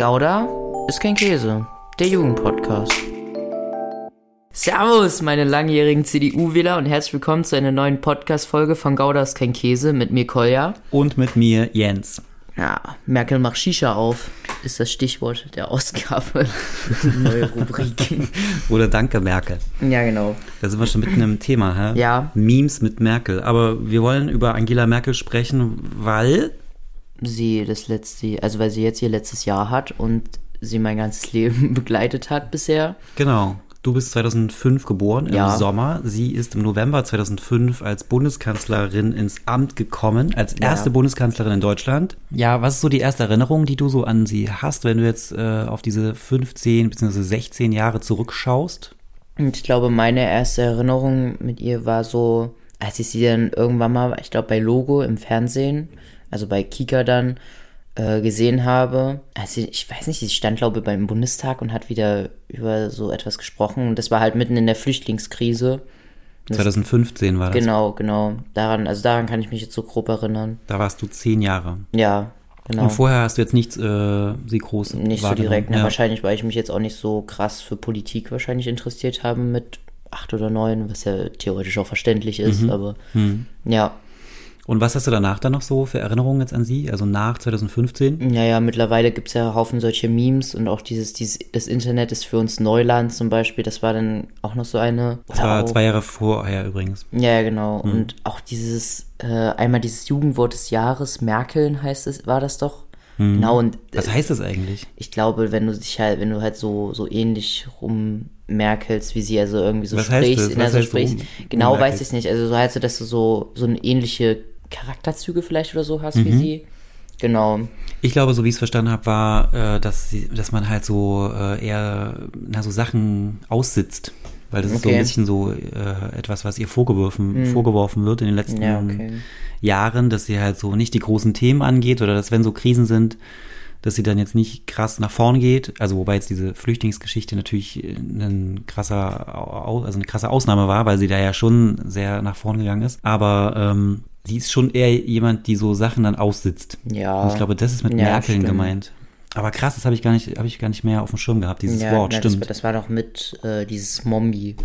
Gouda ist kein Käse, der Jugendpodcast. Servus, meine langjährigen CDU-Wähler und herzlich willkommen zu einer neuen Podcast-Folge von Gouda ist kein Käse mit mir Kolja. Und mit mir Jens. Ja, Merkel macht Shisha auf, ist das Stichwort der Ausgabe. Neue Rubrik. Oder Danke Merkel. Ja, genau. Da sind wir schon mitten im Thema, hä? Ja. Memes mit Merkel. Aber wir wollen über Angela Merkel sprechen, weil Sie das letzte, also weil sie jetzt ihr letztes Jahr hat und sie mein ganzes Leben begleitet hat bisher. Genau. Du bist 2005 geboren im Ja. Sommer. Sie ist im November 2005 als Bundeskanzlerin ins Amt gekommen, als Ja. erste Bundeskanzlerin in Deutschland. Ja, was ist so die erste Erinnerung, die du so an sie hast, wenn du jetzt äh, auf diese 15 bzw. 16 Jahre zurückschaust? Und ich glaube, meine erste Erinnerung mit ihr war so, als ich sie dann irgendwann mal, ich glaube bei Logo im Fernsehen, also bei Kika dann, äh, gesehen habe. Also ich weiß nicht, sie stand glaube ich beim Bundestag und hat wieder über so etwas gesprochen. Und das war halt mitten in der Flüchtlingskrise. 2015 war das. Genau, genau. Daran, also daran kann ich mich jetzt so grob erinnern. Da warst du zehn Jahre. Ja, genau. Und vorher hast du jetzt nichts äh, sie groß Nicht so direkt, ne? Ja. Wahrscheinlich, weil ich mich jetzt auch nicht so krass für Politik wahrscheinlich interessiert habe mit acht oder neun, was ja theoretisch auch verständlich ist, Mhm. aber ja. Und was hast du danach dann noch so für Erinnerungen jetzt an sie? Also nach 2015? Ja, ja, mittlerweile gibt's ja Haufen solche Memes und auch dieses, dieses, das Internet ist für uns Neuland zum Beispiel, das war dann auch noch so eine. Das war auch, zwei Jahre vorher übrigens. Ja, ja, genau. Und auch dieses, äh, einmal dieses Jugendwort des Jahres, Merkeln heißt es, war das doch. Genau, und Was heißt das eigentlich? ich glaube, wenn du dich halt, wenn du halt so, so ähnlich rummerkelst, wie sie also irgendwie so Was das? in der so rum- genau weiß ich nicht. Also so heißt es, dass du so, so eine ähnliche Charakterzüge vielleicht oder so hast Mhm. wie sie. Genau. Ich glaube, so wie ich es verstanden habe, war, äh, dass, sie, dass man halt so äh, eher na, so Sachen aussitzt. Weil das ist so Okay. ein bisschen so äh, etwas, was ihr vorgeworfen, vorgeworfen wird in den letzten Ja, okay. Jahren, dass sie halt so nicht die großen Themen angeht oder dass wenn so Krisen sind, dass sie dann jetzt nicht krass nach vorn geht. Also wobei jetzt diese Flüchtlingsgeschichte natürlich ein krasser, also eine krasse Ausnahme war, weil sie da ja schon sehr nach vorn gegangen ist. Aber ähm, sie ist schon eher jemand, die so Sachen dann aussitzt. Ja. Und ich glaube, das ist mit Ja, Merkeln stimmt. gemeint. Aber krass, das habe ich gar nicht, habe ich gar nicht mehr auf dem Schirm gehabt, dieses ja, Wort, na, stimmt. Das, das war doch mit äh, dieses Mombi.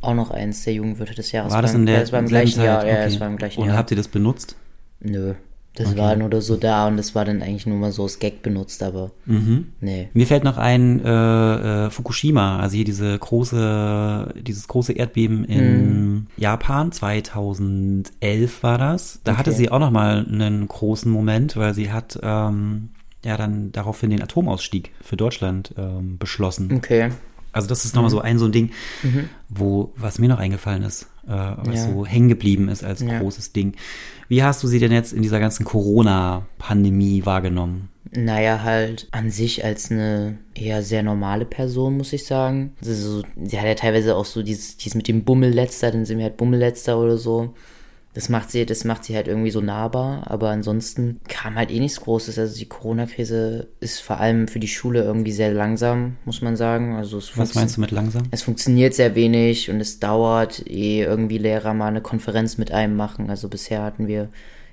Auch noch eins der Jugendwörter des Jahres. war das in der das war im gleichen Jahr, Zeit? ja, Okay. das war im gleichen Und Jahr. habt ihr das benutzt? Nö. Das war nur so da und das war dann eigentlich nur mal so als Gag benutzt, aber Mhm. nee. Mir fällt noch ein äh, äh, Fukushima, also hier diese große, dieses große Erdbeben in Japan, 2011 war das. Da hatte Okay. sie auch noch mal einen großen Moment, weil sie hat ähm, ja dann daraufhin den Atomausstieg für Deutschland ähm, beschlossen. Okay. Also das ist nochmal Mhm. so ein so ein Ding, wo was mir noch eingefallen ist, äh, was Ja. so hängen geblieben ist als Ja. großes Ding. Wie hast du sie denn jetzt in dieser ganzen Corona-Pandemie wahrgenommen? Naja, halt an sich als eine eher sehr normale Person, muss ich sagen. Also, so, sie hat ja teilweise auch so dieses, dieses mit dem Bummelletzter, dann sind wir halt Bummelletzter oder so. Das macht sie, das macht sie halt irgendwie so nahbar, aber ansonsten kam halt eh nichts Großes. Also die Corona-Krise ist vor allem für die Schule irgendwie sehr langsam, muss man sagen. Also es Was meinst du mit langsam? Es funktioniert sehr wenig und es dauert, ehe irgendwie Lehrer mal eine Konferenz mit einem machen. Also bisher hatten wir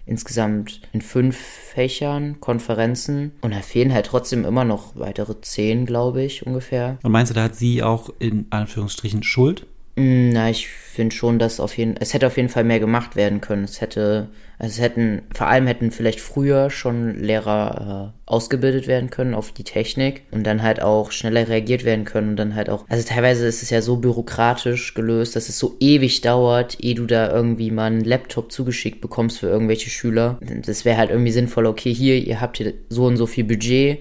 insgesamt in fünf Fächern Konferenzen und da fehlen halt trotzdem immer noch weitere zehn, glaube ich, ungefähr. Und meinst du, da hat sie auch in Anführungsstrichen Schuld? Mm, Na, ich finde schon, dass auf jeden es hätte auf jeden Fall mehr gemacht werden können. Es hätte, also es hätten, vor allem hätten vielleicht früher schon Lehrer äh, ausgebildet werden können auf die Technik und dann halt auch schneller reagiert werden können und dann halt auch, also teilweise ist es ja so bürokratisch gelöst, dass es so ewig dauert, ehe du da irgendwie mal einen Laptop zugeschickt bekommst für irgendwelche Schüler. Das wäre halt irgendwie sinnvoll, okay, hier, ihr habt hier so und so viel Budget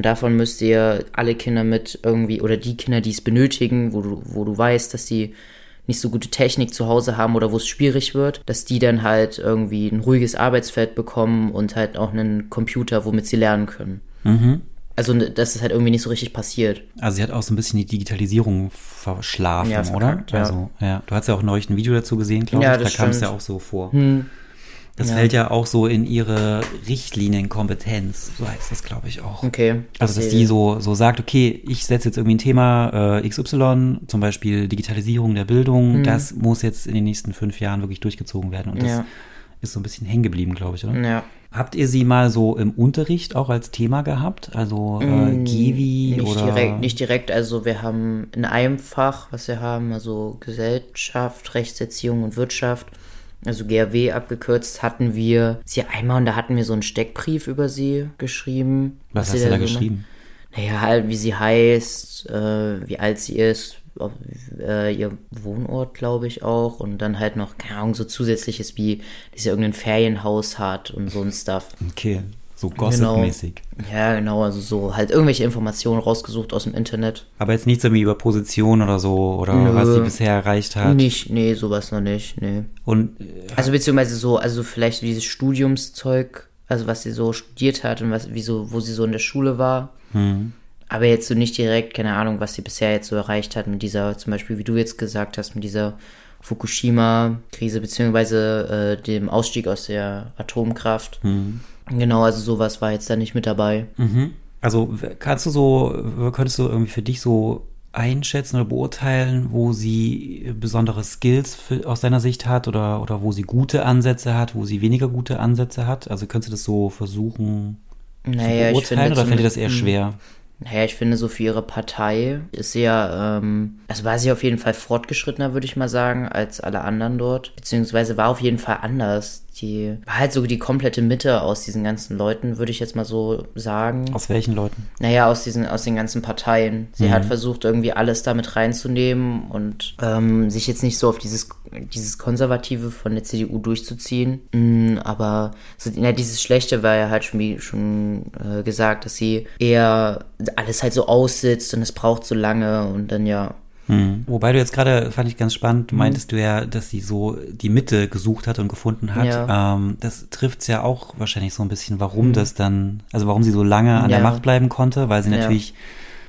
und davon müsst ihr alle Kinder mit irgendwie, oder die Kinder, die es benötigen, wo du, wo du weißt, dass sie nicht so gute Technik zu Hause haben oder wo es schwierig wird, dass die dann halt irgendwie ein ruhiges Arbeitsfeld bekommen und halt auch einen Computer, womit sie lernen können. Also, dass es halt irgendwie nicht so richtig passiert. Also sie hat auch so ein bisschen die Digitalisierung verschlafen, Ja, oder? verkackt, ja. Also, ja. Du hast ja auch neulich ein Video dazu gesehen, glaube Ja, ich. Da das kam es ja auch so vor. Das Ja. fällt ja auch so in ihre Richtlinienkompetenz, so heißt das, glaube ich, auch. Okay. Also, dass die so, so sagt, okay, ich setze jetzt irgendwie ein Thema äh, XY, zum Beispiel Digitalisierung der Bildung, das muss jetzt in den nächsten fünf Jahren wirklich durchgezogen werden. Und das Ja. ist so ein bisschen hängen geblieben, glaube ich, oder? Ja. Habt ihr sie mal so im Unterricht auch als Thema gehabt? Also äh, Givi nicht oder Direkt, nicht direkt, also wir haben in einem Fach, was wir haben, also Gesellschaft, Rechtserziehung und Wirtschaft, also GRW abgekürzt, hatten wir sie einmal und da hatten wir so einen Steckbrief über sie geschrieben. was sie hast du da geschrieben? Naja, halt, wie sie heißt, äh, wie alt sie ist, ob, äh, ihr Wohnort, glaube ich, auch. Und dann halt noch, keine Ahnung, so zusätzliches wie, dass sie irgendein Ferienhaus hat und so ein Stuff. Okay, so Genau. gossip-mäßig. Ja, genau, also so halt irgendwelche Informationen rausgesucht aus dem Internet. Aber jetzt nichts irgendwie über Position oder so oder Nö. was sie bisher erreicht hat. Nicht, nee, sowas noch nicht, nee. Und äh, Also beziehungsweise so, also vielleicht dieses Studiumszeug, also was sie so studiert hat und was, wie so, wo sie so in der Schule war. hm, Aber jetzt so nicht direkt, keine Ahnung, was sie bisher jetzt so erreicht hat mit dieser, zum Beispiel, wie du jetzt gesagt hast, mit dieser Fukushima-Krise, beziehungsweise äh, dem Ausstieg aus der Atomkraft. hm. Genau, also sowas war jetzt da nicht mit dabei. Also w- kannst du so, könntest du irgendwie für dich so einschätzen oder beurteilen, wo sie besondere Skills für, aus deiner Sicht hat oder, oder wo sie gute Ansätze hat, wo sie weniger gute Ansätze hat? Also könntest du das so versuchen Naja, zu beurteilen oder fällt dir das eher hm. schwer? Naja, ich finde, so für ihre Partei ist sie ja, ähm, also war sie auf jeden Fall fortgeschrittener, würde ich mal sagen, als alle anderen dort. Beziehungsweise war auf jeden Fall anders. Die war halt so die komplette Mitte aus diesen ganzen Leuten, würde ich jetzt mal so sagen. Aus welchen Leuten? Naja, aus diesen, aus den ganzen Parteien. Sie hat versucht, irgendwie alles damit reinzunehmen und ähm, sich jetzt nicht so auf dieses, dieses Konservative von der CDU durchzuziehen. Mm, aber so, ja, dieses Schlechte war ja halt schon, wie schon äh, gesagt, dass sie eher alles halt so aussitzt und es braucht so lange und dann ja. Hm. Wobei du jetzt gerade, fand ich ganz Mhm. spannend, meintest du ja, dass sie so die Mitte gesucht hat und gefunden hat. Ja. Ähm, das trifft's ja auch wahrscheinlich so ein bisschen, warum das dann, also warum sie so lange an der Mhm. Ja. Macht bleiben konnte, weil sie Ja.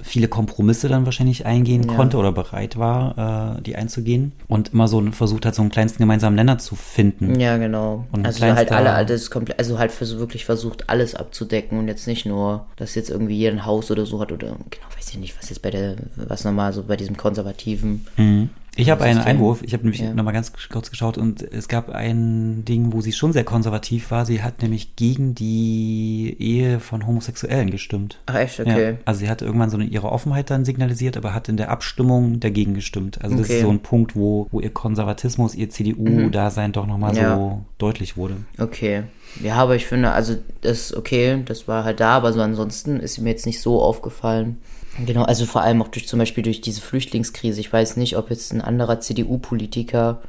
Viele Kompromisse dann wahrscheinlich eingehen Ja. konnte oder bereit war, äh, die einzugehen und immer so versucht hat, so einen kleinsten gemeinsamen Nenner zu finden. Ja, genau. Und also halt kleinster- alle, alles komplett, also halt vers wirklich versucht, alles abzudecken und jetzt nicht nur, dass jetzt irgendwie jeder ein Haus oder so hat oder genau, weiß ich nicht, was jetzt bei der, was nochmal so bei diesem konservativen. Mhm. Ich habe einen. Einwurf, ich habe nämlich Ja. nochmal ganz kurz geschaut und es gab ein Ding, wo sie schon sehr konservativ war. Sie hat nämlich gegen die Ehe von Homosexuellen gestimmt. Ach echt, okay. Ja, also sie hat irgendwann so eine, ihre Offenheit dann signalisiert, aber hat in der Abstimmung dagegen gestimmt. Also das Okay. ist so ein Punkt, wo, wo ihr Konservatismus, ihr CDU-Dasein doch nochmal Ja. so deutlich wurde. Okay. Ja, aber ich finde, also das okay, das war halt da, aber so ansonsten ist mir jetzt nicht so aufgefallen. Genau, also vor allem auch durch zum Beispiel durch diese Flüchtlingskrise. Ich weiß nicht, ob jetzt ein anderer CDU-Politiker,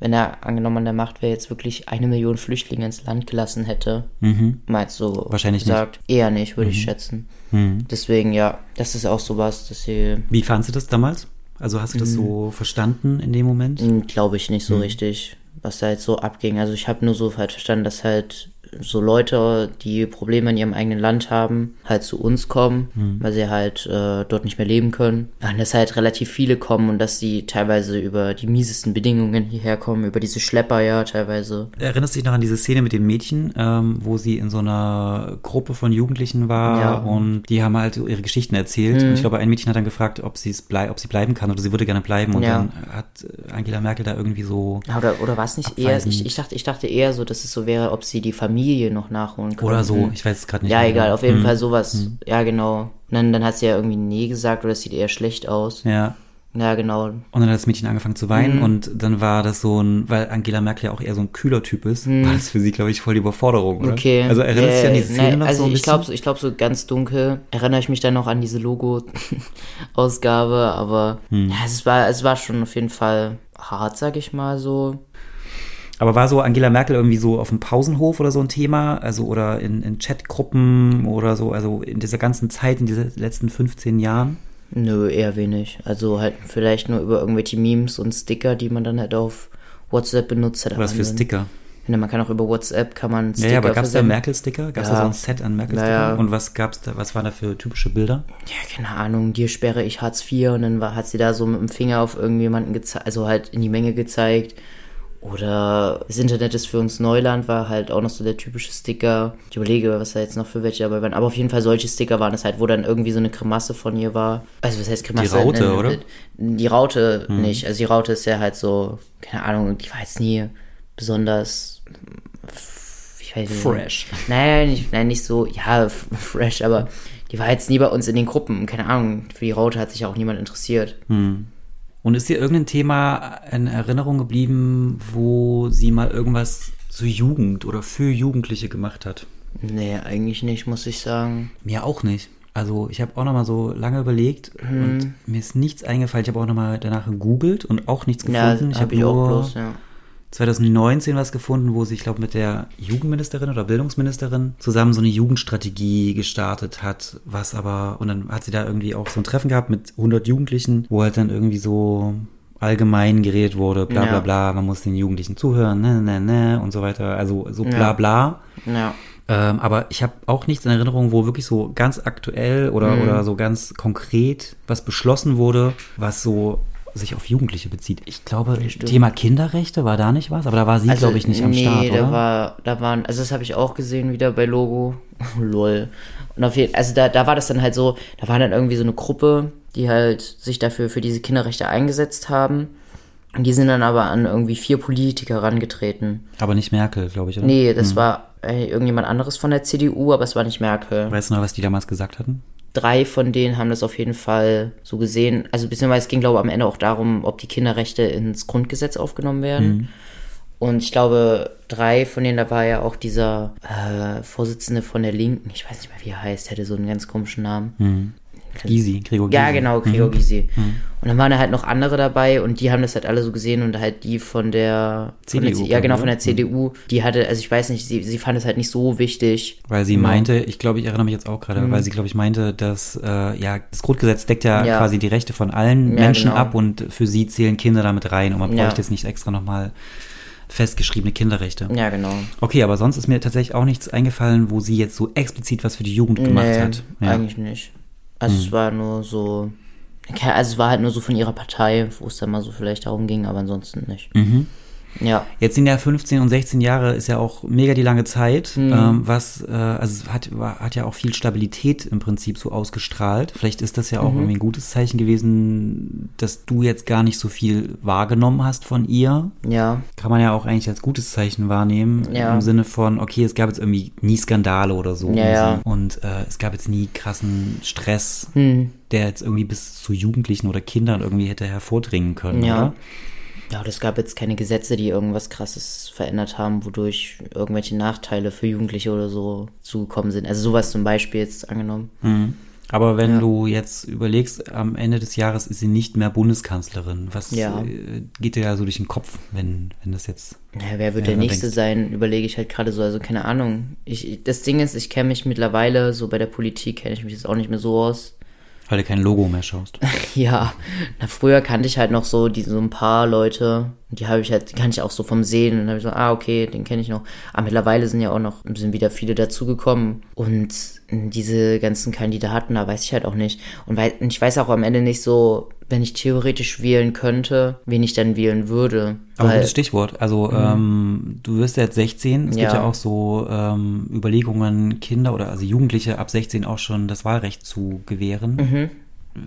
wenn er angenommen an der Macht wäre, jetzt wirklich eine Million Flüchtlinge ins Land gelassen hätte. Mhm. Meinst du? Wahrscheinlich nicht. gesagt? Eher nicht, würde ich schätzen. Mhm. Deswegen, ja, das ist auch sowas, dass sie, Wie fandst du das damals? Also hast du das Mhm. so verstanden in dem Moment? glaube ich, nicht so richtig, was da jetzt so abging. Also ich habe nur so halt verstanden, dass halt so Leute, die Probleme in ihrem eigenen Land haben, halt zu uns kommen, weil sie halt äh, dort nicht mehr leben können. Und dass halt relativ viele kommen und dass sie teilweise über die miesesten Bedingungen hierher kommen, über diese Schlepper ja teilweise. Erinnerst du dich noch an diese Szene mit dem Mädchen, ähm, wo sie in so einer Gruppe von Jugendlichen war Ja. Mhm. und die haben halt ihre Geschichten erzählt. Und ich glaube, ein Mädchen hat dann gefragt, ob blei ob sie bleiben kann oder sie würde gerne bleiben. Und Ja. dann hat Angela Merkel da irgendwie so Oder, oder war es nicht eher, Abweisend. ich, ich, dachte, ich dachte eher so, dass es so wäre, ob sie die Familie noch nachholen können. oder so, ich weiß es gerade nicht. Ja, mehr egal, genau. auf jeden Hm. Fall sowas. Ja, genau. Und dann, dann hat sie ja irgendwie Nee gesagt oder es sieht eher schlecht aus. Ja. Ja, genau. Und dann hat das Mädchen angefangen zu Mhm. weinen und dann war das so ein, weil Angela Merkel ja auch eher so ein kühler Typ ist, war das für sie, glaube ich, voll die Überforderung, oder? Mhm. Okay. Also erinnerst du dich an Äh, diese Szene nee, noch also so ein ich glaube, ich glaube so ganz dunkel erinnere ich mich dann noch an diese Logo-Ausgabe, aber Hm. ja, es war, es war schon auf jeden Fall hart, sag ich mal so. Aber war so Angela Merkel irgendwie so auf dem Pausenhof oder so ein Thema? Also oder in, in Chatgruppen oder so, also in dieser ganzen Zeit, in diesen letzten 15 Jahren? Nö, eher wenig. Also halt vielleicht nur über irgendwelche Memes und Sticker, die man dann halt auf WhatsApp benutzt hat. Was für Sticker? Man kann auch über WhatsApp kann man Sticker ja, aber gab es da. Merkel-Sticker? Gab es da Ja. so ein Set an Merkel-Sticker? Ja, ja. Und was gab's da, was waren da für typische Bilder? Ja, keine Ahnung, dir sperre ich Hartz IV und dann war, hat sie da so mit dem Finger auf irgendjemanden gezeigt, also halt in die Menge gezeigt. Oder das Internet ist für uns Neuland, war halt auch noch so der typische Sticker. Ich überlege, was da jetzt noch für welche dabei waren. Aber auf jeden Fall solche Sticker waren es halt, wo dann irgendwie so eine Grimasse von ihr war. Also was heißt Grimasse? Die Raute, oder? Die Raute nicht. Also die Raute ist ja halt so, keine Ahnung, die war jetzt nie besonders ich weiß ich Fresh. Nicht. Nein, nicht, nein, nicht so, ja, fresh, aber die war jetzt nie bei uns in den Gruppen. Keine Ahnung, für die Raute hat sich auch niemand interessiert. Und ist dir irgendein Thema in Erinnerung geblieben, wo sie mal irgendwas zur Jugend oder für Jugendliche gemacht hat? Nee, eigentlich nicht, muss ich sagen. Mir auch nicht. Also ich habe auch noch mal so lange überlegt Mhm. und mir ist nichts eingefallen. Ich habe auch noch mal danach gegoogelt und auch nichts Ja, gefunden. ich habe habe ich auch nur bloß, ja. 2019 was gefunden, wo sie, ich glaube, mit der Jugendministerin oder Bildungsministerin zusammen so eine Jugendstrategie gestartet hat, was aber, und dann hat sie da irgendwie auch so ein Treffen gehabt mit 100 Jugendlichen, wo halt dann irgendwie so allgemein geredet wurde, bla bla Ja. bla, man muss den Jugendlichen zuhören, ne, ne, ne, und so weiter, also so bla Ja. bla. Ja. Ähm, aber ich habe auch nichts in Erinnerung, wo wirklich so ganz aktuell oder, Mhm. oder so ganz konkret was beschlossen wurde, was so sich auf Jugendliche bezieht. Ich glaube, stimmt. Thema Kinderrechte war da nicht was, aber da war sie, glaube ich, nicht am nee, Start, da oder? war, da waren, also das habe ich auch gesehen wieder bei Logo. Lol. Und auf jeden, also da, da war das dann halt so, da war dann irgendwie so eine Gruppe, die halt sich dafür für diese Kinderrechte eingesetzt haben. Und die sind dann aber an irgendwie vier Politiker herangetreten. aber nicht Merkel, glaube ich, oder? Nee, das war äh, irgendjemand anderes von der CDU, aber es war nicht Merkel. Weißt du noch, was die damals gesagt hatten? Drei von denen haben das auf jeden Fall so gesehen. Also beziehungsweise es ging, glaube ich, am Ende auch darum, ob die Kinderrechte ins Grundgesetz aufgenommen werden. Und ich glaube, drei von denen, da war ja auch dieser äh, Vorsitzende von der Linken, ich weiß nicht mehr, wie er heißt, der hatte so einen ganz komischen Namen. Gysi, Gregor Gysi. Ja, genau, Gregor Gysi. Und dann waren da halt noch andere dabei und die haben das halt alle so gesehen und halt die von der, von der CDU, ja genau, oder? von der CDU, die hatte, also ich weiß nicht, sie, sie fand es halt nicht so wichtig. Weil sie Genau. meinte, ich glaube, ich erinnere mich jetzt auch gerade, weil sie, glaube ich, meinte, dass äh, ja das Grundgesetz deckt ja, Ja. quasi die Rechte von allen Ja, Menschen genau. ab und für sie zählen Kinder damit rein und man Ja. bräuchte jetzt nicht extra nochmal festgeschriebene Kinderrechte. Ja, genau. Okay, aber sonst ist mir tatsächlich auch nichts eingefallen, wo sie jetzt so explizit was für die Jugend gemacht nee, hat. Ja. Eigentlich nicht. Also es war nur so, also es war halt nur so von ihrer Partei, wo es dann mal so vielleicht darum ging, aber ansonsten nicht. Mhm. Ja. Jetzt sind ja 15 und 16 Jahre ist ja auch mega die lange Zeit, Mhm. ähm, was äh, also hat hat ja auch viel Stabilität im Prinzip so ausgestrahlt. Vielleicht ist das ja Mhm. auch irgendwie ein gutes Zeichen gewesen, dass du jetzt gar nicht so viel wahrgenommen hast von ihr. Ja. Kann man ja auch eigentlich als gutes Zeichen wahrnehmen Ja. im Sinne von okay, es gab jetzt irgendwie nie Skandale oder so Ja, ja. und äh, es gab jetzt nie krassen Stress, Hm. der jetzt irgendwie bis zu Jugendlichen oder Kindern irgendwie hätte hervordringen können, Ja. oder? Ja, und es gab jetzt keine Gesetze, die irgendwas krasses verändert haben, wodurch irgendwelche Nachteile für Jugendliche oder so zugekommen sind. Also sowas zum Beispiel jetzt angenommen. Mhm. Aber wenn Ja. du jetzt überlegst, am Ende des Jahres ist sie nicht mehr Bundeskanzlerin. Was Ja. äh, geht dir da so durch den Kopf, wenn, wenn das jetzt. Ja, wer wird der Nächste denkt- sein, überlege ich halt gerade so. Also keine Ahnung. Ich, das Ding ist, ich kenne mich mittlerweile, so bei der Politik kenne ich mich jetzt auch nicht mehr so aus. Weil du kein Logo mehr schaust. Ja, na, früher kannte ich halt noch so die, so ein paar Leute, die habe ich halt, die kannte ich auch so vom Sehen und dann habe ich so, ah, okay, den kenne ich noch. Aber mittlerweile sind ja auch noch, sind wieder viele dazugekommen und diese ganzen Kandidaten, da weiß ich halt auch nicht. Und weil, und ich weiß auch am Ende nicht so, wenn ich theoretisch wählen könnte, wen ich dann wählen würde. Aber gutes Stichwort. Also ähm, du wirst ja jetzt 16. Es gibt Ja. ja auch so ähm, Überlegungen, Kinder oder also Jugendliche ab 16 auch schon das Wahlrecht zu gewähren. Mhm.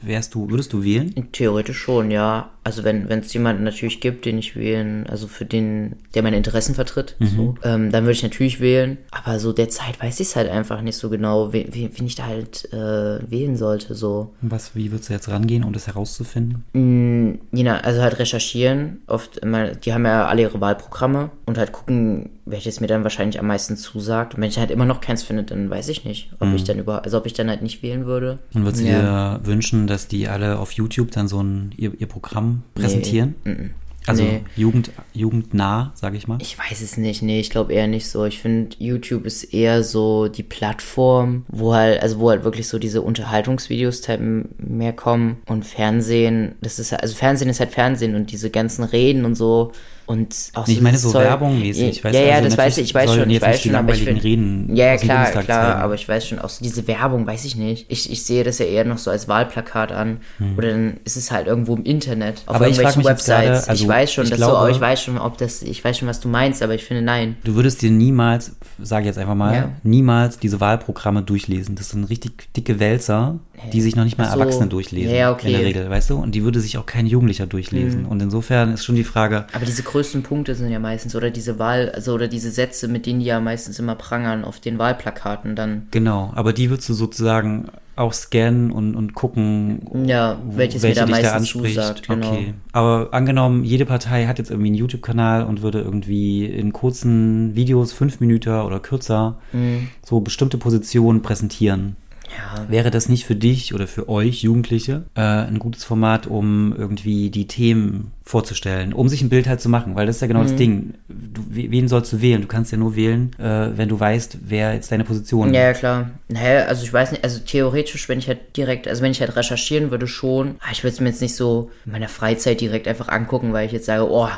Wärst du, würdest du wählen? Theoretisch schon, ja. Also wenn wenn es jemanden natürlich gibt, den ich wählen, also für den, der meine Interessen vertritt, so, ähm, dann würde ich natürlich wählen. Aber so derzeit weiß ich es halt einfach nicht so genau, wen, wen ich da halt äh, wählen sollte. So, Was, wie würdest du jetzt rangehen, um das herauszufinden? mm, nach, also halt recherchieren. Oft immer, die haben ja alle ihre Wahlprogramme und halt gucken, welches mir dann wahrscheinlich am meisten zusagt. Und wenn ich halt immer noch keins finde, dann weiß ich nicht, ob ich dann über, also ob ich dann halt nicht wählen würde. Und würdest du Ja. dir wünschen, dass die alle auf YouTube dann so ein ihr, ihr Programm präsentieren? Nee, mm, mm. Also Nee. Jugend, jugendnah, sage ich mal. Ich weiß es nicht, nee, ich glaube eher nicht so. Ich finde, YouTube ist eher so die Plattform, wo halt, also wo halt wirklich so diese Unterhaltungsvideos halt mehr kommen und Fernsehen, das ist also Fernsehen ist halt Fernsehen und diese ganzen Reden und so und auch ich so meine das so Zeug- werbungmäßig, Ja, weißt ja, ja, also das weiß ich, ich weiß schon, ich weiß schon, aber ich langweiligen find, Reden ja, ja, klar, klar, zeigen. aber ich weiß schon, auch so diese Werbung, weiß ich nicht. Ich, ich sehe das ja eher noch so als Wahlplakat an oder dann ist es halt irgendwo im Internet, auf Hm. Aber ich irgendwelchen Websites. also ich weiß schon, ich dass glaube- so, ich weiß schon, ob das, ich weiß schon, was du meinst, aber ich finde nein. Du würdest dir niemals, sage ich jetzt einfach mal, Ja. niemals diese Wahlprogramme durchlesen. Das sind richtig dicke Wälzer, die sich noch nicht mal so. Erwachsene durchlesen. Ja, okay. In der Regel, weißt du? Und die würde sich auch kein Jugendlicher durchlesen. Und insofern ist schon die Frage, Aber diese größten Punkte sind ja meistens, oder diese Wahl, also oder diese Sätze, mit denen die ja meistens immer prangern auf den Wahlplakaten dann. Genau, aber die würdest du sozusagen auch scannen und, und gucken, Ja, welches mir welche da dich da meistens anspricht. zusagt, genau. Okay. Aber angenommen, jede Partei hat jetzt irgendwie einen YouTube-Kanal und würde irgendwie in kurzen Videos, fünf Minuten oder kürzer, Mhm. so bestimmte Positionen präsentieren. Ja, Wäre das nicht für dich oder für euch Jugendliche äh, ein gutes Format, um irgendwie die Themen vorzustellen, um sich ein Bild halt zu machen? Weil das ist ja genau Mhm. das Ding. Du, we- wen sollst du wählen? Du kannst ja nur wählen, äh, wenn du weißt, wer jetzt deine Position Ja, ja, klar. Naja, also ich weiß nicht, also theoretisch, wenn ich halt direkt, also wenn ich halt recherchieren würde, schon. Aber ich würde es mir jetzt nicht so in meiner Freizeit direkt einfach angucken, weil ich jetzt sage, oh,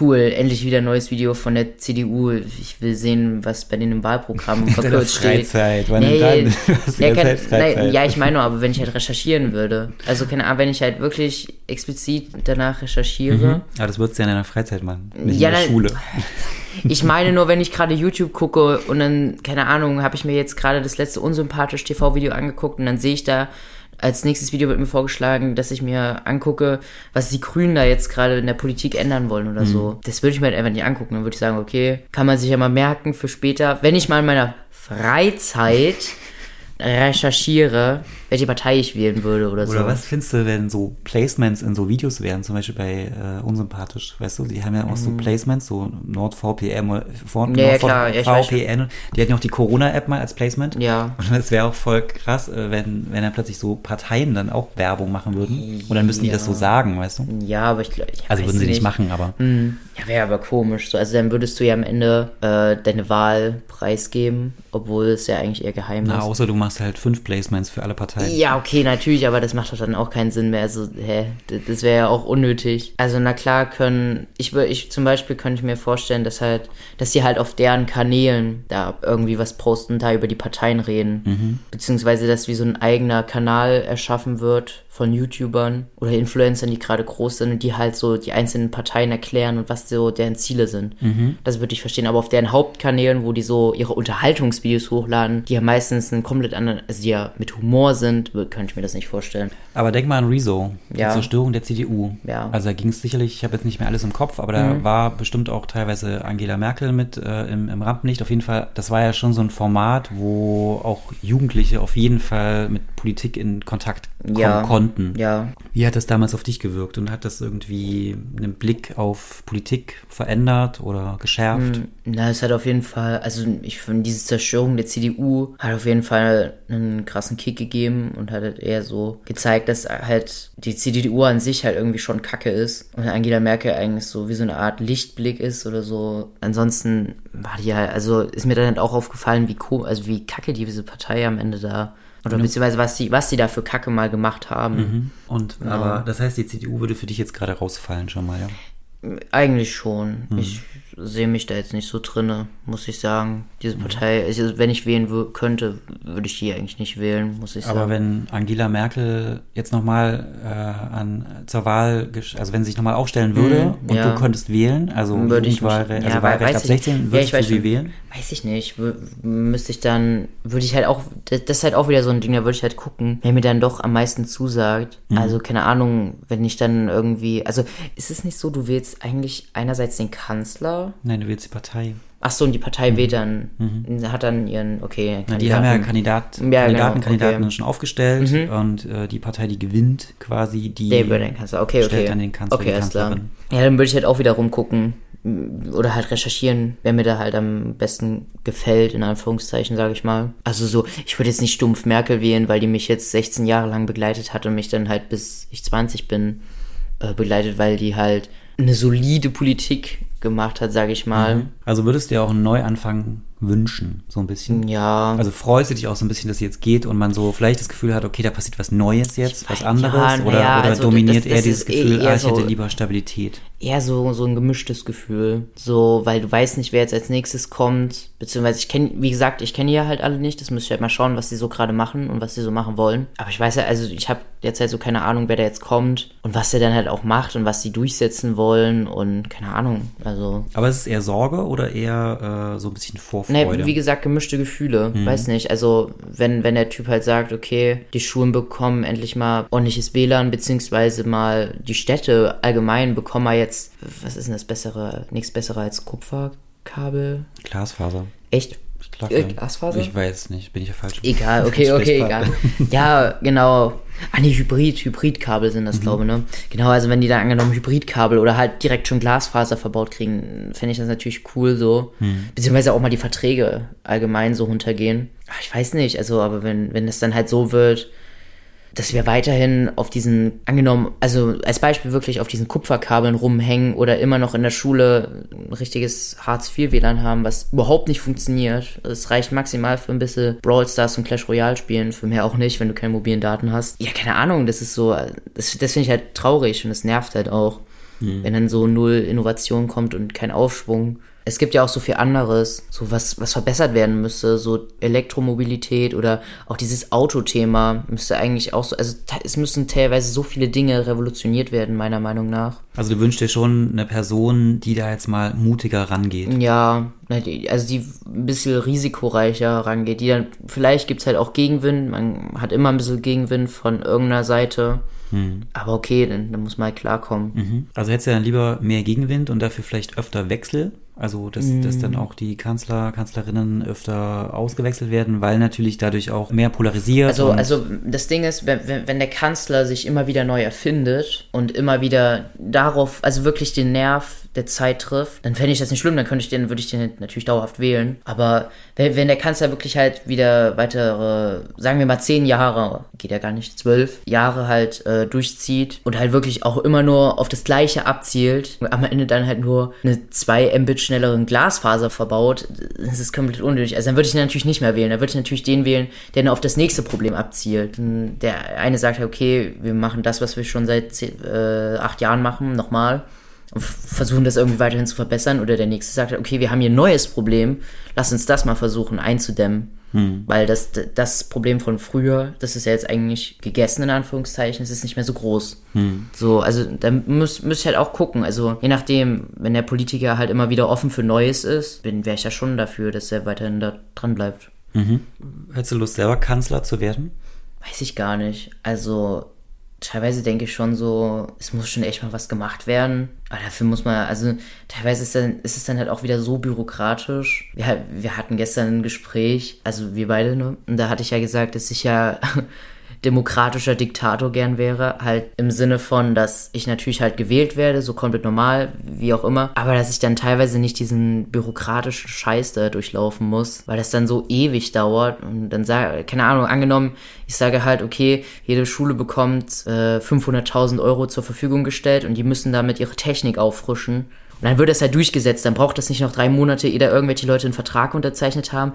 cool, endlich wieder ein neues Video von der CDU. Ich will sehen, was bei denen im Wahlprogramm verkürzt steht. Freizeit, wann Nee, dann? Ja, kein, nein, ja, ich meine nur, aber wenn ich halt recherchieren würde. Also keine Ahnung, wenn ich halt wirklich explizit danach recherchiere. Ja, das würdest du ja in deiner Freizeit machen, nicht Ja, in der nein. Schule. Ich meine nur, wenn ich gerade YouTube gucke und dann, keine Ahnung, habe ich mir jetzt gerade das letzte unsympathisch TV-Video angeguckt und dann sehe ich da, als nächstes Video wird mir vorgeschlagen, dass ich mir angucke, was die Grünen da jetzt gerade in der Politik ändern wollen oder so. Das würde ich mir halt einfach nicht angucken. Dann würde ich sagen, okay, kann man sich ja mal merken für später, wenn ich mal in meiner Freizeit recherchiere, welche Partei ich wählen würde oder, so. Oder was findest du, wenn so Placements in so Videos wären, zum Beispiel bei äh, Unsympathisch, weißt du, die haben ja auch so Placements, so NordVPN oder vor, Mhm. Ja, ja, klar, ja, VPN, die hatten ja auch die Corona-App mal als Placement. Ja. Und es wäre auch voll krass, äh, wenn, wenn dann plötzlich so Parteien dann auch Werbung machen würden. Und dann müssen die das so Ja. sagen, weißt du? Ja, aber ich glaube, Also würden sie nicht machen, aber. Hm, Ja, wäre aber komisch. So, also dann würdest du ja am Ende äh, deine Wahl preisgeben, obwohl es ja eigentlich eher geheim Na, ist. außer du machst halt fünf Placements für alle Parteien. Ja, okay, natürlich, aber das macht doch dann auch keinen Sinn mehr. Also, hä, das wäre ja auch unnötig. Also, na klar können, ich, ich zum Beispiel könnte ich mir vorstellen, dass halt, dass sie halt auf deren Kanälen da irgendwie was posten, da über die Parteien reden. Beziehungsweise, dass wie so ein eigener Kanal erschaffen wird von YouTubern oder Influencern, die gerade groß sind und die halt so die einzelnen Parteien erklären und was so deren Ziele sind. Das würde ich verstehen. Aber auf deren Hauptkanälen, wo die so ihre Unterhaltungsvideos hochladen, die ja meistens einen komplett anderen, also die ja mit Humor sind, wür- könnte ich mir das nicht vorstellen. Aber denk mal an Rezo, die Ja. Zerstörung der CDU. Ja. Mhm. Also da ging es sicherlich, ich habe jetzt nicht mehr alles im Kopf, aber da war bestimmt auch teilweise Angela Merkel mit äh, im, im Rampenlicht. Auf jeden Fall, das war ja schon so ein Format, wo auch Jugendliche auf jeden Fall mit Politik in Kontakt kommen Ja. konnten. Ja. Wie hat das damals auf dich gewirkt und hat das irgendwie einen Blick auf Politik verändert oder geschärft? Na, es hat auf jeden Fall, also ich finde, diese Zerstörung der CDU hat auf jeden Fall einen krassen Kick gegeben und hat halt eher so gezeigt, dass halt die CDU an sich halt irgendwie schon kacke ist und Angela Merkel eigentlich so wie so eine Art Lichtblick ist oder so. Ansonsten war die halt, also ist mir dann halt auch aufgefallen, wie also wie kacke diese Partei am Ende da oder beziehungsweise was die, was die da für Kacke mal gemacht haben. Und aber das heißt, die CDU würde für dich jetzt gerade rausfallen schon mal, ja? Eigentlich schon. Ich sehe mich da jetzt nicht so drinne, muss ich sagen. Diese Partei, also wenn ich wählen könnte, würde ich die eigentlich nicht wählen, muss ich Aber sagen. wenn Angela Merkel jetzt nochmal äh, an zur Wahl, also wenn sie sich nochmal aufstellen würde Mhm, und ja. du könntest wählen, also würde ich mich, Jugendwahlre- also ja, Wahlrecht ab ich- 16, ja, ich würdest weiß du sie wählen? Weiß ich nicht. Wür- Müsste ich dann, würde ich halt auch, das das ist halt auch wieder so ein Ding, da würde ich halt gucken, wer mir dann doch am meisten zusagt. Mhm. Also, keine Ahnung, wenn ich dann irgendwie, also, ist es nicht so, du wählst eigentlich einerseits den Kanzler, Nein, du wählst die Partei. ach so, und die Partei wählt dann, hat dann ihren, okay, Mhm. Na, die haben ja Kandidat, Ja, genau, Kandidaten, Kandidatinnen okay. Mhm. schon aufgestellt und äh, die Partei, die gewinnt quasi, die Der über den Kanzler. Okay, okay. stellt dann den Kanzler, okay, die alles klar. Kanzlerin. Ja, dann würde ich halt auch wieder rumgucken m, oder halt recherchieren, wer mir da halt am besten gefällt, in Anführungszeichen, sage ich mal. Also so, ich würde jetzt nicht stumpf Merkel wählen, weil die mich jetzt 16 Jahre lang begleitet hat und mich dann halt bis ich 20 bin äh, begleitet, weil die halt eine solide Politik gemacht hat, sage ich mal. Also würdest du dir auch einen Neuanfang wünschen, so ein bisschen? Ja. Also freust du dich auch so ein bisschen, dass sie jetzt geht und man so vielleicht das Gefühl hat, okay, da passiert was Neues jetzt, was Ja, anderes? na oder ja, oder also dominiert das- das eher dieses eh Gefühl, eher ah, ich hätte so- lieber Stabilität? eher so, so ein gemischtes Gefühl. So, weil du weißt nicht, wer jetzt als nächstes kommt. Beziehungsweise ich kenne, wie gesagt, ich kenne ja halt alle nicht. Das müsste ich halt mal schauen, was sie so gerade machen und was sie so machen wollen. Aber ich weiß ja, also ich habe jetzt halt so keine Ahnung, wer da jetzt kommt und was der dann halt auch macht und was sie durchsetzen wollen und keine Ahnung. Also, Aber ist es eher Sorge oder eher äh, so ein bisschen Vorfreude. Ne, wie gesagt, gemischte Gefühle. Mhm. Weiß nicht. Also, wenn, wenn der Typ halt sagt, okay, die Schulen bekommen endlich mal ordentliches WLAN, beziehungsweise mal die Städte allgemein bekommen mal jetzt, was ist denn das Bessere? Nichts Bessere als Kupferkabel? Glasfaser. Echt? Äh, Glasfaser? Ich weiß nicht, bin ich ja falsch. Egal, okay, okay, egal. Ja, genau. Ah, nee, Hybrid, Hybridkabel sind Mhm. das, glaube ich, ne? Genau, also wenn die da angenommen Hybridkabel oder halt direkt schon Glasfaser verbaut kriegen, fände ich das natürlich cool so. Mhm. Beziehungsweise auch mal die Verträge allgemein so runtergehen. Ach, ich weiß nicht, also, aber wenn, wenn es dann halt so wird, dass wir weiterhin auf diesen, angenommen, also als Beispiel wirklich auf diesen Kupferkabeln rumhängen oder immer noch in der Schule ein richtiges Hartz-IV-WLAN haben, was überhaupt nicht funktioniert. Es reicht maximal für ein bisschen Brawl Stars und Clash Royale spielen, für mehr auch nicht, wenn du keine mobilen Daten hast. Ja, keine Ahnung, das ist so, das, das finde ich halt traurig und das nervt halt auch, wenn dann so null Innovation kommt und kein Aufschwung. Es gibt ja auch so viel anderes, so was, was verbessert werden müsste, so Elektromobilität oder auch dieses Autothema müsste eigentlich auch so, also es müssen teilweise so viele Dinge revolutioniert werden, meiner Meinung nach. Also du wünschst dir schon eine Person, die da jetzt mal mutiger rangeht. Ja, also die ein bisschen risikoreicher rangeht, die dann, vielleicht gibt's halt auch Gegenwind, man hat immer ein bisschen Gegenwind von irgendeiner Seite, aber okay, dann, dann muss man halt klarkommen. Mhm. Also hättest du dann lieber mehr Gegenwind und dafür vielleicht öfter Wechsel? Also, dass, dass dann auch die Kanzler, Kanzlerinnen öfter ausgewechselt werden, weil natürlich dadurch auch mehr polarisiert. Also, also das Ding ist, wenn, wenn wenn der Kanzler sich immer wieder neu erfindet und immer wieder darauf, also wirklich den Nerv der Zeit trifft, dann fände ich das nicht schlimm, dann könnte ich den, würde ich den natürlich dauerhaft wählen. Aber wenn, wenn der Kanzler wirklich halt wieder weitere, sagen wir mal zehn Jahre, geht ja gar nicht, zwölf Jahre halt äh, durchzieht und halt wirklich auch immer nur auf das Gleiche abzielt und am Ende dann halt nur eine 2 Mbit schnelleren Glasfaser verbaut, das ist komplett unnötig. Also dann würde ich den natürlich nicht mehr wählen. Dann würde ich natürlich den wählen, der dann auf das nächste Problem abzielt. Und Der eine sagt halt, okay, wir machen das, was wir schon seit zehn, äh, acht Jahren machen, nochmal und versuchen das irgendwie weiterhin zu verbessern. Oder der nächste sagt halt, okay, wir haben hier ein neues Problem, lass uns das mal versuchen einzudämmen. Weil das, das Problem von früher, das ist ja jetzt eigentlich gegessen, in Anführungszeichen, es ist nicht mehr so groß. So, also da muss, muss ich halt auch gucken. Also je nachdem, wenn der Politiker halt immer wieder offen für Neues ist, bin wäre ich ja schon dafür, dass er weiterhin da dran bleibt. hättest du Lust, selber Kanzler zu werden? Weiß ich gar nicht. Also teilweise denke ich schon so, es muss schon echt mal was gemacht werden. Aber dafür muss man, also teilweise ist, dann, ist es dann halt auch wieder so bürokratisch. Wir, wir hatten gestern ein Gespräch, also wir beide, ne? Und da hatte ich ja gesagt, dass ich ja demokratischer Diktator gern wäre. Halt im Sinne von, dass ich natürlich halt gewählt werde, so komplett normal, wie auch immer. Aber dass ich dann teilweise nicht diesen bürokratischen Scheiß da durchlaufen muss, weil das dann so ewig dauert. Und dann sage, keine Ahnung, angenommen, ich sage halt, okay, jede Schule bekommt äh, 500.000 Euro zur Verfügung gestellt und die müssen damit ihre Technik auffrischen. Und dann wird das halt durchgesetzt. Dann braucht das nicht noch drei Monate, ehe da irgendwelche Leute einen Vertrag unterzeichnet haben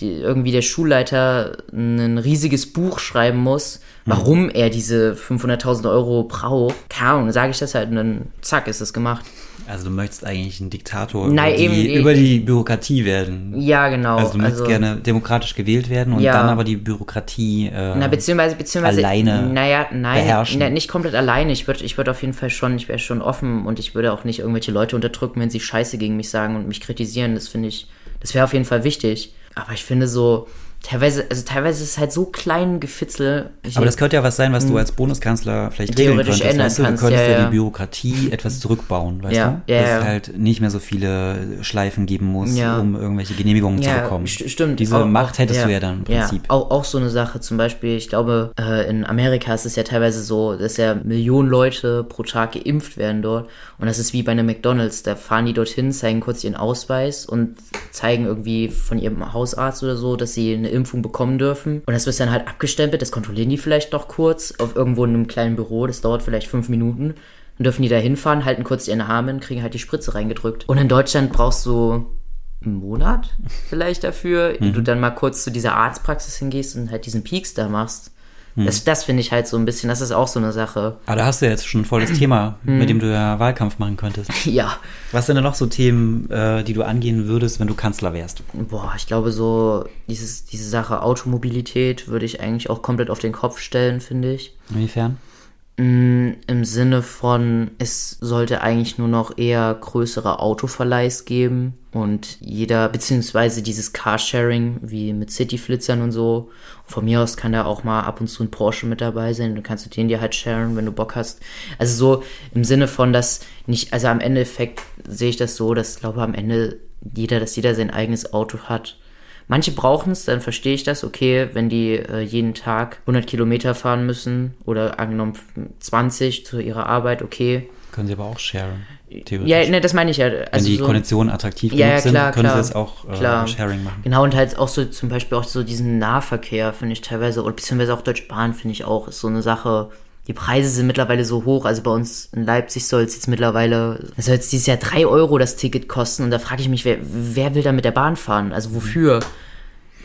die, irgendwie der Schulleiter ein riesiges Buch schreiben muss, warum er diese 500.000 Euro braucht. Keine Ahnung, dann sage ich das halt und dann zack, ist es gemacht. Also du möchtest eigentlich ein Diktator Nein, über, die, eben- über die Bürokratie werden. Ja, genau. Also du möchtest gerne demokratisch gewählt werden und Ja. dann aber die Bürokratie äh, Na, beziehungsweise, beziehungsweise, alleine naja, nein, beherrschen. na, nicht komplett alleine. Ich würde ich würd auf jeden Fall schon, ich wäre schon offen und ich würde auch nicht irgendwelche Leute unterdrücken, wenn sie Scheiße gegen mich sagen und mich kritisieren. Das finde ich, das wäre auf jeden Fall wichtig. Aber ich finde so, teilweise, also teilweise ist es halt so klein Gefitzel. Ich- Aber das könnte ja was sein, was du als Bundeskanzler vielleicht Theoretisch ändern Weißt du, du kannst, könntest ja, ja, die Bürokratie etwas zurückbauen, weißt Ja, du? ja, Dass ja. es halt nicht mehr so viele Schleifen geben muss, um irgendwelche Genehmigungen zu bekommen. st- stimmt. Diese Auch- Macht hättest du ja dann im Prinzip. Ja, auch, auch so eine Sache, zum Beispiel, ich glaube, äh, in Amerika ist es ja teilweise so, dass ja Millionen Leute pro Tag geimpft werden dort. Und das ist wie bei einem McDonalds. Da fahren die dorthin, zeigen kurz ihren Ausweis und zeigen irgendwie von ihrem Hausarzt oder so, dass sie eine Impfung bekommen dürfen. Und das wird dann halt abgestempelt, das kontrollieren die vielleicht noch kurz auf irgendwo in einem kleinen Büro, das dauert vielleicht fünf Minuten. Dann dürfen die da hinfahren, halten kurz ihren Arm hin, kriegen halt die Spritze reingedrückt. Und in Deutschland brauchst du einen Monat vielleicht dafür, Mhm. du dann mal kurz zu dieser Arztpraxis hingehst und halt diesen Peaks da machst. Das, das finde ich halt so ein bisschen, das ist auch so eine Sache. Aber da hast du ja jetzt schon voll das Thema, Hm. mit dem du ja Wahlkampf machen könntest. Ja, Was sind denn noch so Themen, äh, die du angehen würdest, wenn du Kanzler wärst? boah, ich glaube so, dieses, diese Sache Automobilität würde ich eigentlich auch komplett auf den Kopf stellen, finde ich. Inwiefern? Mm, Im Sinne von, es sollte eigentlich nur noch eher größere Autoverleihs geben. Und jeder, beziehungsweise dieses Carsharing, wie mit Cityflitzern und so. Von mir aus kann da auch mal ab und zu ein Porsche mit dabei sein. Dann kannst du den dir halt sharen, wenn du Bock hast. Also so im Sinne von, dass nicht, also am Endeffekt sehe ich das so, dass ich glaube am Ende jeder, dass jeder sein eigenes Auto hat. Manche brauchen es, dann verstehe ich das, okay, wenn die äh, jeden Tag 100 Kilometer fahren müssen oder angenommen 20 zu ihrer Arbeit, okay. Können sie aber auch sharen. Ja, ne, das meine ich ja. Also Wenn die so, Konditionen attraktiv Ja, genug sind, klar, können klar. sie es auch äh, Klar. Sharing machen. Genau, und halt auch so zum Beispiel auch so diesen Nahverkehr finde ich teilweise, oder beziehungsweise auch Deutsche Bahn finde ich auch, ist so eine Sache. Die Preise sind mittlerweile so hoch, also bei uns in Leipzig soll es jetzt mittlerweile, soll jetzt dieses Jahr drei Euro das Ticket kosten und da frage ich mich, wer, wer will da mit der Bahn fahren? Also wofür?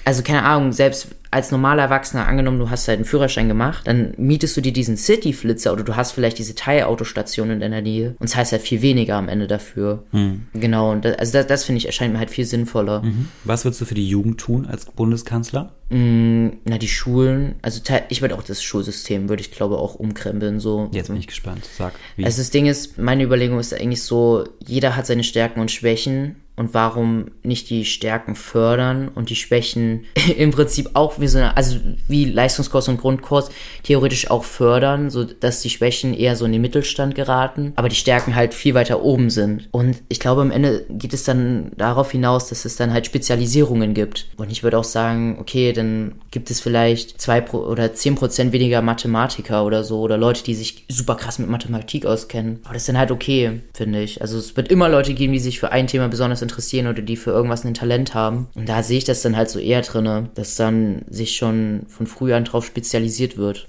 Also keine Ahnung, selbst als normaler Erwachsener, angenommen, du hast halt einen Führerschein gemacht, dann mietest du dir diesen City-Flitzer oder du hast vielleicht diese Teilautostation in deiner Nähe und zahlst halt viel weniger am Ende dafür. Genau, und das, also das, das finde ich erscheint mir halt viel sinnvoller. Was würdest du für die Jugend tun als Bundeskanzler? Na, die Schulen, also ich würde auch das Schulsystem, würde ich glaube auch umkrempeln, so. Jetzt bin ich gespannt. Sag, wie. Also das Ding ist, meine Überlegung ist eigentlich so, jeder hat seine Stärken und Schwächen und warum nicht die Stärken fördern und die Schwächen im Prinzip auch wie so eine, also wie Leistungskurs und Grundkurs theoretisch auch fördern, so dass die Schwächen eher so in den Mittelstand geraten, aber die Stärken halt viel weiter oben sind. Und ich glaube, am Ende geht es dann darauf hinaus, dass es dann halt Spezialisierungen gibt. Und ich würde auch sagen, okay, dann gibt es vielleicht zwei Pro oder zehn Prozent weniger Mathematiker oder so oder Leute, die sich super krass mit Mathematik auskennen. Aber das ist dann halt okay, finde ich. Also es wird immer Leute geben, die sich für ein Thema besonders interessieren oder die für irgendwas ein Talent haben. Und da sehe ich das dann halt so eher drinne, dass dann sich schon von früh an drauf spezialisiert wird.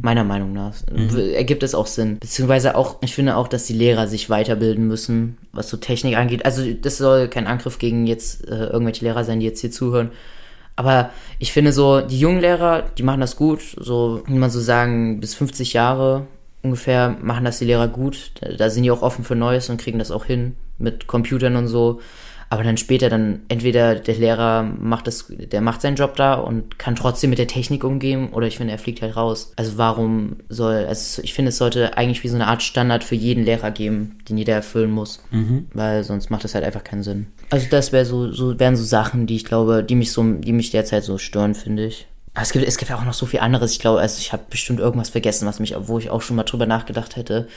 Meiner Meinung nach. Ergibt es auch Sinn. Beziehungsweise auch, ich finde auch, dass die Lehrer sich weiterbilden müssen, was so Technik angeht. Also das soll kein Angriff gegen jetzt äh, irgendwelche Lehrer sein, die jetzt hier zuhören. Aber ich finde so, die jungen Lehrer, die machen das gut. So, wie man so sagen, bis 50 Jahre ungefähr machen das die Lehrer gut. Da, da sind die auch offen für Neues und kriegen das auch hin mit Computern und so. Aber dann später dann entweder der Lehrer macht das, der macht seinen Job da und kann trotzdem mit der Technik umgehen oder ich finde, er fliegt halt raus. Also warum soll, also ich finde, es sollte eigentlich wie so eine Art Standard für jeden Lehrer geben, den jeder erfüllen muss. Weil sonst macht das halt einfach keinen Sinn. Also das wäre so, so, wären so Sachen, die ich glaube, die mich so, die mich derzeit so stören, finde ich. Aber es gibt, es gibt ja auch noch so viel anderes. Ich glaube, also ich habe bestimmt irgendwas vergessen, was mich, wo ich auch schon mal drüber nachgedacht hätte,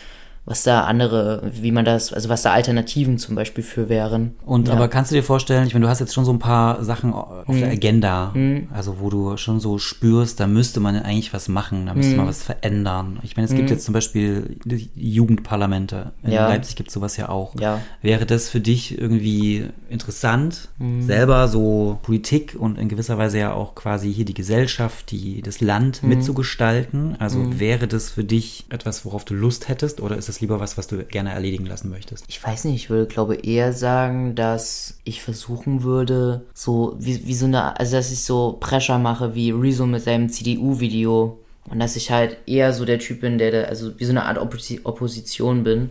was da andere, wie man das, also was da Alternativen zum Beispiel für wären. Und ja. aber kannst du dir vorstellen, ich meine, du hast jetzt schon so ein paar Sachen auf der Agenda, also wo du schon so spürst, da müsste man eigentlich was machen, da müsste man was verändern. Ich meine, es gibt jetzt zum Beispiel Jugendparlamente. In Ja. Leipzig gibt es sowas ja auch. Ja. Wäre das für dich irgendwie interessant, selber so Politik und in gewisser Weise ja auch quasi hier die Gesellschaft, die, das Land mitzugestalten? Also wäre das für dich etwas, worauf du Lust hättest oder ist es lieber was, was du gerne erledigen lassen möchtest? Ich weiß nicht, ich würde glaube eher sagen, dass ich versuchen würde, so wie, wie so eine, also dass ich so Pressure mache wie Rezo mit seinem CDU-Video und dass ich halt eher so der Typ bin, der, also wie so eine Art Opposi Opposition bin,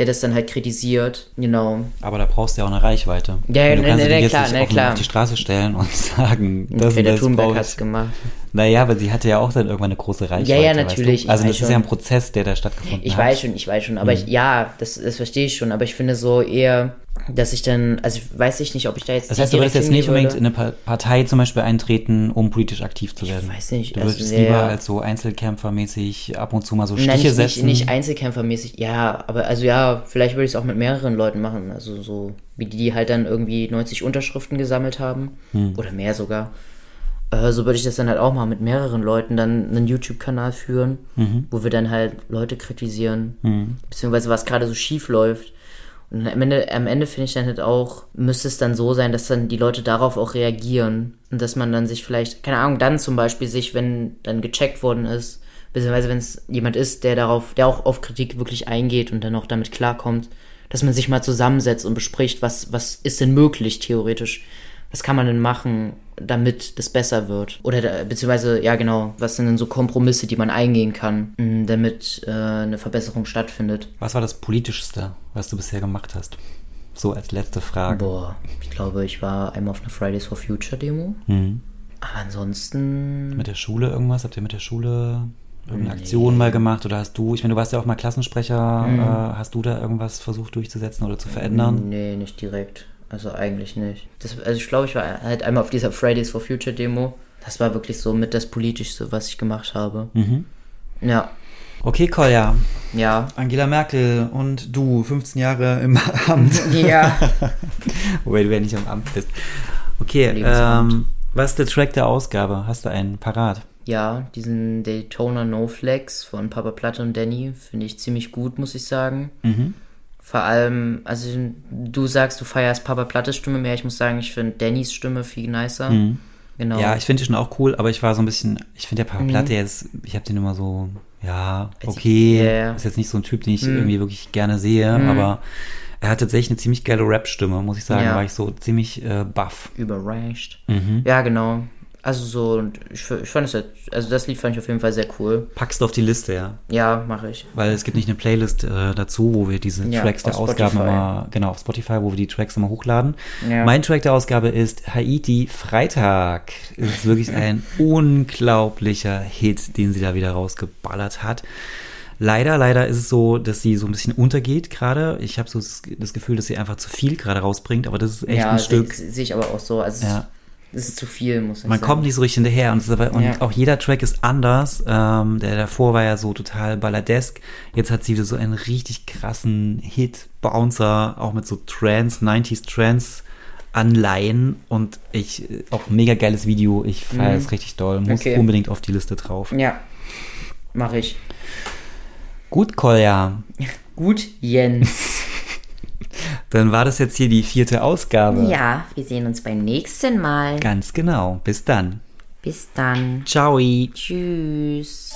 der das dann halt kritisiert, genau. Aber da brauchst du ja auch eine Reichweite. Ja, ja, du ne, kannst ne, ne, jetzt klar, nicht ne, klar. auf die Straße stellen und sagen, das Greta und das Thunberg ich. gemacht. Naja, aber sie hatte ja auch dann irgendwann eine große Reichweite. Ja, ja, weißt natürlich, Du? ich Also das ist ja ein Prozess, der da stattgefunden Ich hat. weiß schon, ich weiß schon, aber ich, ja, das, das verstehe ich schon, aber ich finde so eher, dass ich dann, also ich weiß ich nicht, ob ich da jetzt Das heißt, du würdest jetzt nicht hingehen unbedingt würde. in eine Pa- Partei zum Beispiel eintreten, um politisch aktiv zu werden. weiß nicht, Du also würdest sehr- lieber als so Einzelkämpfermäßig ab und zu mal so Stiche Nein, nicht, nicht, setzen. nicht Einzelkämpfermäßig, ja, aber also ja, vielleicht würde ich es auch mit mehreren Leuten machen. Also so, wie die, die halt dann irgendwie 90 Unterschriften gesammelt haben. Hm. Oder mehr sogar. Äh, so würde ich das dann halt auch mal mit mehreren Leuten dann einen YouTube-Kanal führen, Mhm. wo wir dann halt Leute kritisieren, beziehungsweise was gerade so schief läuft. Und am Ende, am Ende finde ich dann halt auch, müsste es dann so sein, dass dann die Leute darauf auch reagieren. Und dass man dann sich vielleicht, keine Ahnung, dann zum Beispiel sich, wenn dann gecheckt worden ist, beziehungsweise wenn es jemand ist, der darauf, der auch auf Kritik wirklich eingeht und dann auch damit klarkommt, dass man sich mal zusammensetzt und bespricht, was, was ist denn möglich theoretisch? Was kann man denn machen, damit das besser wird? Oder da, beziehungsweise, ja genau, was sind denn so Kompromisse, die man eingehen kann, mh, damit äh, eine Verbesserung stattfindet? Was war das Politischste, was du bisher gemacht hast? So als letzte Frage. Boah, ich glaube, ich war einmal auf einer Fridays for Future Demo. Mhm. Aber ansonsten. Mit der Schule irgendwas? Habt ihr mit der Schule irgendeine Aktion mal gemacht? Oder hast du, ich meine, du warst ja auch mal Klassensprecher, Mhm. äh, hast du da irgendwas versucht durchzusetzen oder zu verändern? Nee, nicht direkt. Also eigentlich nicht. Das, also ich glaube, ich war halt einmal auf dieser Fridays for Future Demo. Das war wirklich so mit das Politischste, was ich gemacht habe. Mhm. Ja, Okay, Kolja. ja, Angela Merkel und du, 15 Jahre im Amt. ja. Wobei du ja nicht im Amt bist. Okay, ähm, was ist der Track der Ausgabe? Hast du einen parat? Ja, diesen Daytona No Flex von Papa Platte und Danny finde ich ziemlich gut, muss ich sagen. Mhm. Vor allem, also du sagst, du feierst Papa Plattes Stimme mehr. Ich muss sagen, ich finde Dannys Stimme viel nicer. Genau. Ja, ich finde die schon auch cool, aber ich war so ein bisschen, ich finde der Papa Platte jetzt, ich habe den immer so, ja, Also, okay, ja. ist jetzt nicht so ein Typ, den ich irgendwie wirklich gerne sehe, aber er hat tatsächlich eine ziemlich geile Rap-Stimme, muss ich sagen, Ja. war ich so ziemlich äh, baff. Überrascht. Mhm. Ja, genau. Also so, und ich, ich fand es, halt- also das Lied fand ich auf jeden Fall sehr cool. Packst du auf die Liste, ja. Ja, mache ich. Weil es gibt nicht eine Playlist äh, dazu, wo wir diese Ja, Tracks der Ausgaben immer, genau, auf Spotify, wo wir die Tracks immer hochladen. Ja. Mein Track der Ausgabe ist Haiti Freitag. Es ist wirklich ein unglaublicher Hit, den sie da wieder rausgeballert hat. Leider, leider ist es so, dass sie so ein bisschen untergeht gerade. Ich habe so das Gefühl, dass sie einfach zu viel gerade rausbringt, aber das ist echt ja, ein sehe Stück. seh ich aber auch so. Also Ja. Es ist zu viel, muss ich Man sagen. kommt nicht so richtig hinterher und, aber, und Ja. auch jeder Track ist anders. Ähm, der davor war ja so total balladesk. Jetzt hat sie wieder so einen richtig krassen Hit, Bouncer, auch mit so Trance, 90s Trance Anleihen und ich, auch ein mega geiles Video. Ich feiere es richtig doll. Muss Mhm. Okay. unbedingt auf die Liste drauf. Ja, mache ich. Gut, Kolja. Gut, Jens. Dann war das jetzt hier die vierte Ausgabe. ja, wir sehen uns beim nächsten Mal. Ganz genau. Bis dann. Bis dann. Ciao. Tschüss.